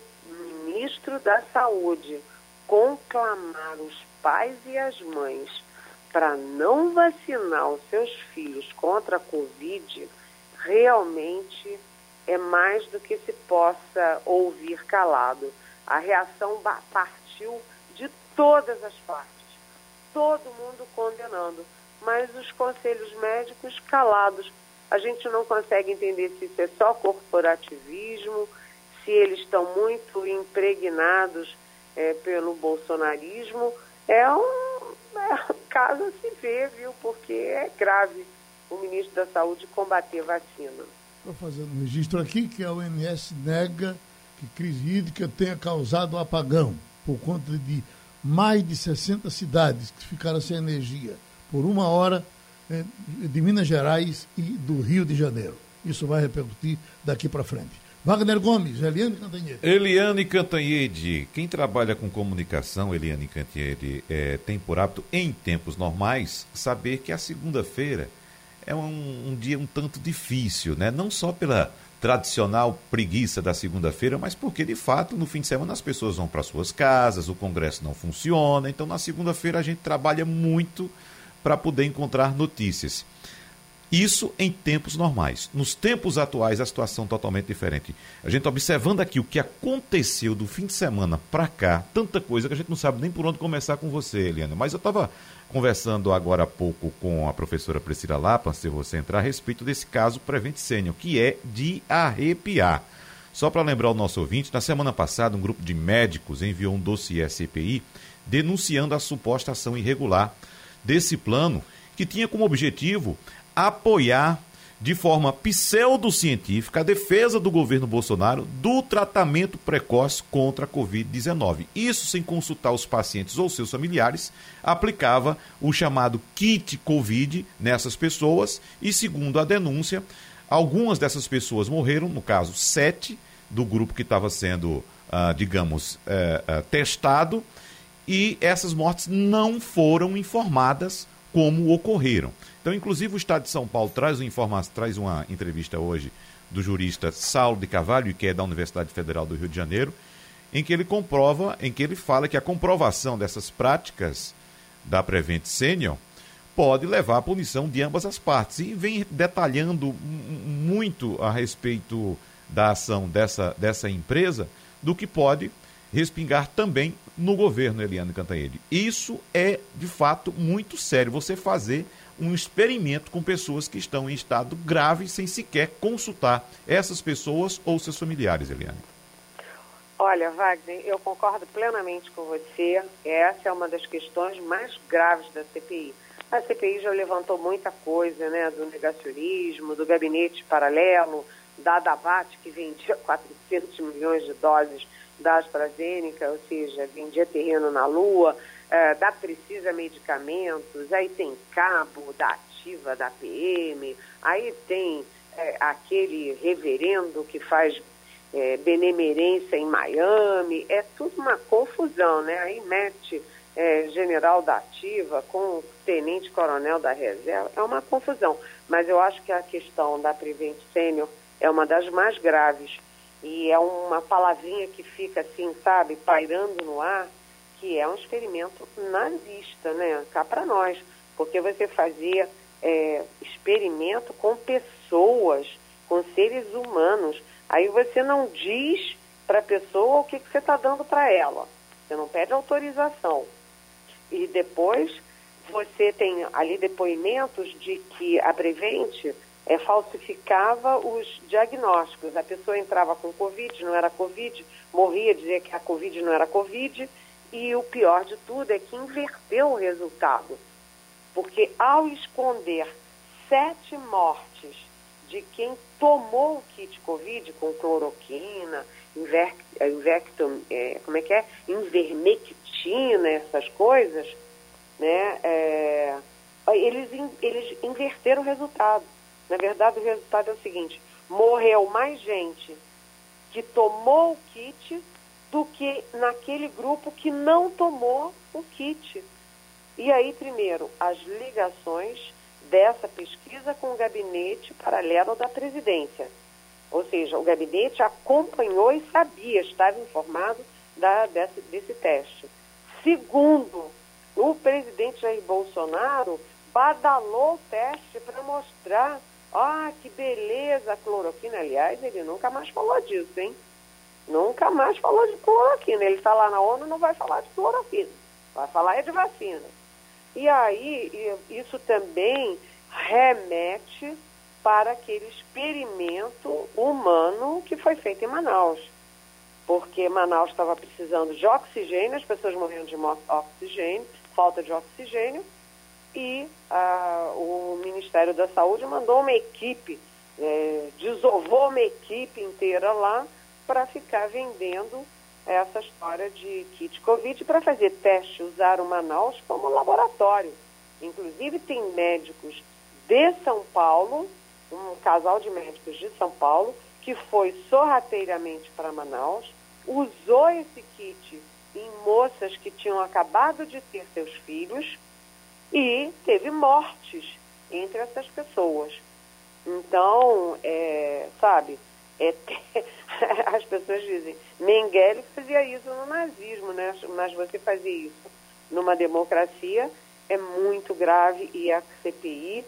ministro da Saúde conclamar os pais e as mães para não vacinar os seus filhos contra a Covid, realmente é mais do que se possa ouvir calado. A reação partiu de todas as partes, todo mundo condenando, mas os conselhos médicos calados. A gente não consegue entender se isso é só corporativismo, se eles estão muito impregnados é, pelo bolsonarismo, é um, é um caso a se ver, viu? Porque é grave o ministro da Saúde combater vacina. Estou fazendo um registro aqui que a OMS nega que crise hídrica tenha causado apagão por conta de mais de 60 cidades que ficaram sem energia por uma hora é, de Minas Gerais e do Rio de Janeiro. Isso vai repercutir daqui para frente. Wagner Gomes, Eliane Cantanhede. Eliane Cantanhede, quem trabalha com comunicação, Eliane Cantanhede, é, tem por hábito, em tempos normais, saber que a segunda-feira é um, um, dia um tanto difícil, né? Não só pela tradicional preguiça da segunda-feira, mas porque, de fato, no fim de semana as pessoas vão para suas casas, o Congresso não funciona, então na segunda-feira a gente trabalha muito para poder encontrar notícias. Isso em tempos normais. Nos tempos atuais, a situação é totalmente diferente. A gente observando aqui o que aconteceu do fim de semana para cá, tanta coisa que a gente não sabe nem por onde começar com você, Eliana. Mas eu estava conversando agora há pouco com a professora Priscila Lapa, de você entrar, a respeito desse caso Prevent Senior, que é de arrepiar. Só para lembrar o nosso ouvinte, na semana passada, um grupo de médicos enviou um dossiê CPI denunciando a suposta ação irregular desse plano, que tinha como objetivo apoiar de forma pseudocientífica a defesa do governo Bolsonaro do tratamento precoce contra a Covid-19. Isso sem consultar os pacientes ou seus familiares, aplicava o chamado kit Covid nessas pessoas e, segundo a denúncia, algumas dessas pessoas morreram, no caso, sete do grupo que estava sendo, ah, digamos, eh, eh, testado, e essas mortes não foram informadas como ocorreram. Então, inclusive, o Estado de São Paulo traz uma, informação, traz uma entrevista hoje do jurista Saulo de Carvalho, que é da Universidade Federal do Rio de Janeiro, em que ele comprova, em que ele fala que a comprovação dessas práticas da Prevent Senior pode levar à punição de ambas as partes. E vem detalhando muito a respeito da ação dessa, dessa empresa, do que pode respingar também no governo, Eliane Cantanhede. Isso é, de fato, muito sério. Você fazer um experimento com pessoas que estão em estado grave sem sequer consultar essas pessoas ou seus familiares, Eliane. Olha, Wagner, eu concordo plenamente com você. Essa é uma das questões mais graves da CPI. A CPI já levantou muita coisa, né, do negacionismo, do gabinete paralelo, da Davat, que vendia 400 milhões de doses da AstraZeneca, ou seja, vendia terreno na Lua, é, da Precisa Medicamentos, aí tem Cabo, da Ativa, da PM, aí tem é, aquele reverendo que faz é, benemerência em Miami, é tudo uma confusão, né? Aí mete general da Ativa com tenente coronel da reserva, é uma confusão. Mas eu acho que a questão da Prevent Senior é uma das mais graves e é uma palavrinha que fica assim, sabe, pairando no ar, que é um experimento nazista, né? Cá para nós, porque você fazia é, experimento com pessoas, com seres humanos. Aí você não diz para a pessoa o que, que você está dando para ela. Você não pede autorização. E depois você tem ali depoimentos de que a Prevente é, falsificava os diagnósticos. A pessoa entrava com Covid, não era Covid, morria, dizia que a Covid não era Covid, e o pior de tudo é que inverteu o resultado. Porque ao esconder sete mortes de quem tomou o kit Covid com cloroquina, invectum, é, como é que é? Invermectina, essas coisas, né? É, eles, eles inverteram o resultado. Na verdade, o resultado é o seguinte: morreu mais gente que tomou o kit do que naquele grupo que não tomou o kit. E aí, primeiro, as ligações dessa pesquisa com o gabinete paralelo da presidência. Ou seja, o gabinete acompanhou e sabia, estava informado da, desse, desse teste. Segundo, o presidente Jair Bolsonaro badalou o teste para mostrar, ah, que beleza a cloroquina. Aliás, ele nunca mais falou disso, hein? Nunca mais falou de cloroquina. Ele está lá na ONU não vai falar de cloroquina. Vai falar é de vacina. E aí, isso também remete para aquele experimento humano que foi feito em Manaus. Porque Manaus estava precisando de oxigênio, as pessoas morrendo de oxigênio, falta de oxigênio, e ah, o Ministério da Saúde mandou uma equipe, é, desovou uma equipe inteira lá para ficar vendendo essa história de kit Covid para fazer teste, usar o Manaus como laboratório. Inclusive tem médicos de São Paulo, um casal de médicos de São Paulo, que foi sorrateiramente para Manaus, usou esse kit em moças que tinham acabado de ter seus filhos e teve mortes entre essas pessoas. Então, é, sabe, é, as pessoas dizem, Mengele fazia isso no nazismo, né? mas você fazer isso numa democracia é muito grave e a CPI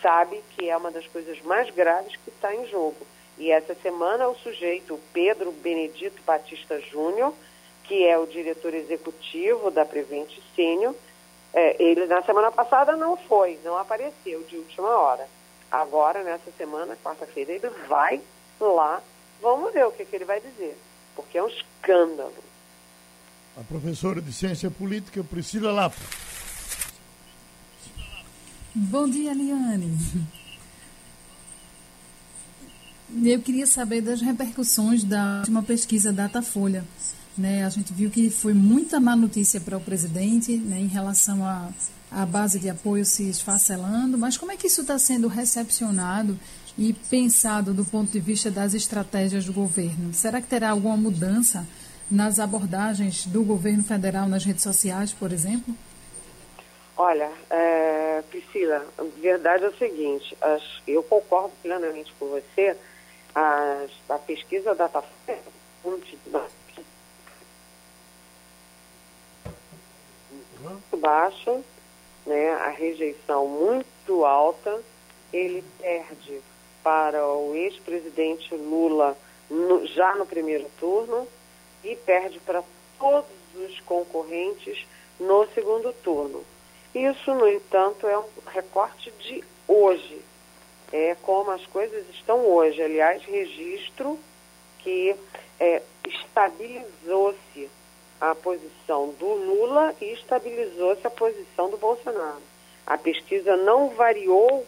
sabe que é uma das coisas mais graves que está em jogo. E essa semana o sujeito Pedro Benedito Batista Júnior, que é o diretor executivo da Prevent Senior, é, ele na semana passada não foi, não apareceu de última hora. Agora, nessa semana, quarta-feira, ele vai lá, vamos ver o que, que ele vai dizer, porque é um escândalo. A professora de Ciência Política, Priscila Lapa. Bom dia, Liane. eu queria saber das repercussões da última pesquisa Datafolha. Né, a gente viu que foi muita má notícia para o presidente né, em relação à, à base de apoio se esfacelando, mas como é que isso está sendo recepcionado e pensado do ponto de vista das estratégias do governo? Será que terá alguma mudança nas abordagens do governo federal nas redes sociais, por exemplo? Olha, é, Priscila, a verdade é o seguinte, as, eu concordo plenamente com você, as, a pesquisa Datafolha muito baixa, né, a rejeição muito alta, ele perde para o ex-presidente Lula no, já no primeiro turno e perde para todos os concorrentes no segundo turno. Isso, no entanto, é um recorte de hoje. É como as coisas estão hoje. Aliás, registro que é, estabilizou-se a posição do Lula e estabilizou-se a posição do Bolsonaro. A pesquisa não variou,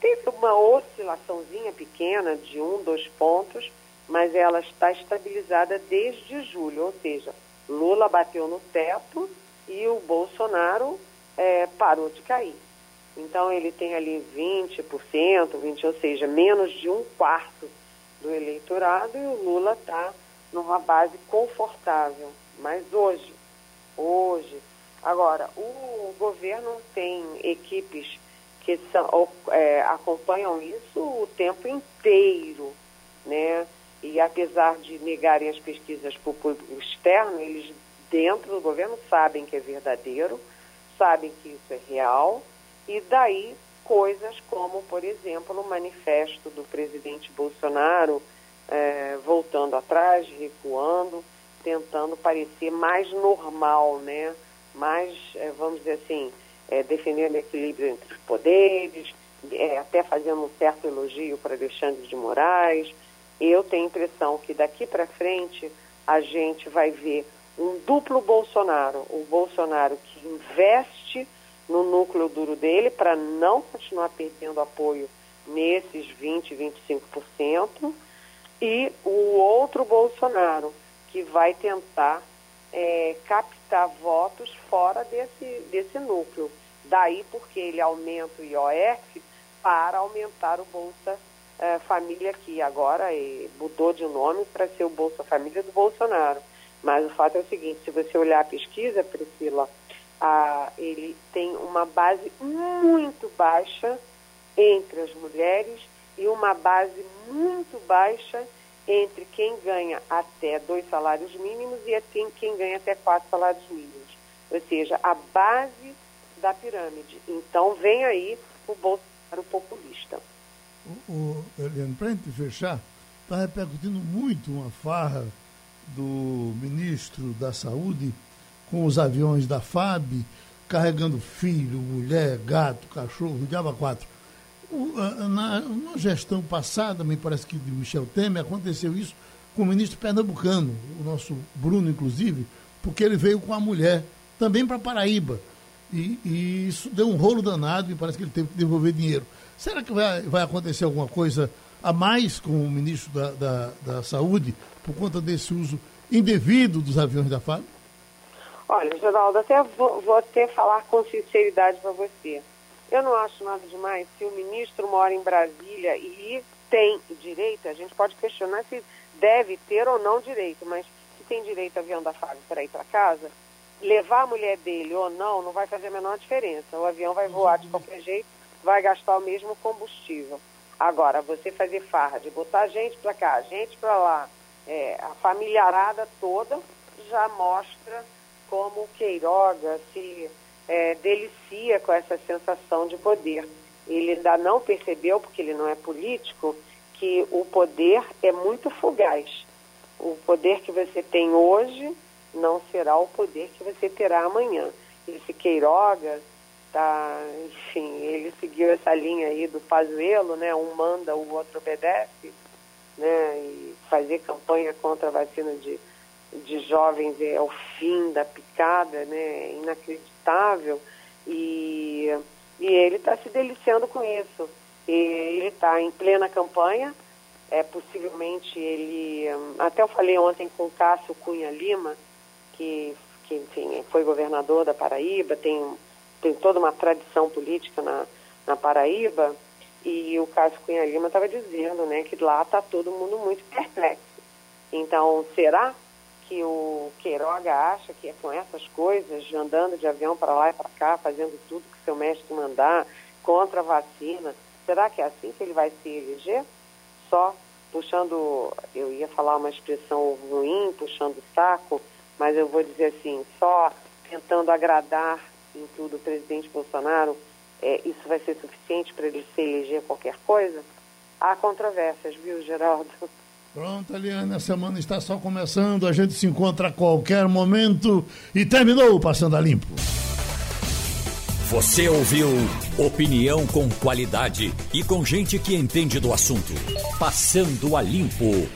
teve uma oscilaçãozinha pequena de um, dois pontos, mas ela está estabilizada desde julho, ou seja, Lula bateu no teto e o Bolsonaro é, parou de cair. Então ele tem ali 20%, 20, ou seja, menos de um quarto do eleitorado e o Lula está numa base confortável. Mas hoje, hoje, agora, o governo tem equipes são, é, acompanham isso o tempo inteiro, né? E apesar de negarem as pesquisas para o público externo, eles dentro do governo sabem que é verdadeiro, sabem que isso é real, e daí coisas como, por exemplo, o manifesto do presidente Bolsonaro é, voltando atrás, recuando, tentando parecer mais normal, né? Mais, é, vamos dizer assim, é, defendendo equilíbrio entre os poderes, é, até fazendo um certo elogio para Alexandre de Moraes. Eu tenho a impressão que daqui para frente a gente vai ver um duplo Bolsonaro, o Bolsonaro que investe no núcleo duro dele para não continuar perdendo apoio nesses 20, 25%, e o outro Bolsonaro que vai tentar é, captar votos fora desse, desse núcleo. Daí porque ele aumenta o IOF para aumentar o Bolsa é, Família aqui. Agora é, mudou de nome para ser o Bolsa Família do Bolsonaro. Mas o fato é o seguinte, se você olhar a pesquisa, Priscila, a, ele tem uma base muito baixa entre as mulheres e uma base muito baixa entre quem ganha até dois salários mínimos e quem, quem ganha até quatro salários mínimos. Ou seja, a base da pirâmide. Então vem aí o Bolsonaro populista. O, o Eliane, para a gente fechar, está repercutindo muito uma farra do ministro da Saúde com os aviões da FAB, carregando filho, mulher, gato, cachorro, diabo quatro. Na, na, gestão passada, me parece que de Michel Temer, aconteceu isso com o ministro pernambucano, o nosso Bruno, inclusive, porque ele veio com a mulher também para Paraíba. E, e, isso deu um rolo danado e parece que ele teve que devolver dinheiro. Será que vai, vai acontecer alguma coisa a mais com o ministro da, da, da Saúde por conta desse uso indevido dos aviões da FAB? Olha, Geraldo, até vou, vou até falar com sinceridade para você. Eu não acho nada demais se o ministro mora em Brasília e tem direito, a gente pode questionar se deve ter ou não direito, mas se tem direito a avião da FAB para ir para casa, levar a mulher dele ou não, não vai fazer a menor diferença. O avião vai voar de qualquer jeito, vai gastar o mesmo combustível. Agora, você fazer farra de botar gente para cá, gente para lá, é, a familiarada toda já mostra como Queiroga se é, delicia com essa sensação de poder. Ele ainda não percebeu, porque ele não é político, que o poder é muito fugaz. O poder que você tem hoje não será o poder que você terá amanhã. Esse Queiroga, tá, enfim, ele seguiu essa linha aí do Pazuelo, né? Um manda, o outro obedece, né? E fazer campanha contra a vacina de, de jovens é o fim da picada, né? É inacreditável. E, e ele está se deliciando com isso. E ele está em plena campanha, é, possivelmente ele. Hum, até eu falei ontem com o Cássio Cunha Lima, que, que enfim, foi governador da Paraíba, tem, tem toda uma tradição política na, na Paraíba, e o Cássio Cunha Lima estava dizendo né, que lá está todo mundo muito perplexo. Então, será que o Queiroga acha que é com essas coisas, andando de avião para lá e para cá, fazendo tudo que seu mestre mandar, contra a vacina, será que é assim que ele vai se eleger? Só puxando, eu ia falar uma expressão ruim, puxando o saco, mas eu vou dizer assim, só tentando agradar em tudo o presidente Bolsonaro, é, isso vai ser suficiente para ele se eleger qualquer coisa? Há controvérsias, viu, Geraldo? Pronto, Eliane, a semana está só começando, a gente se encontra a qualquer momento e terminou Passando a Limpo. Você ouviu opinião com qualidade e com gente que entende do assunto. Passando a Limpo.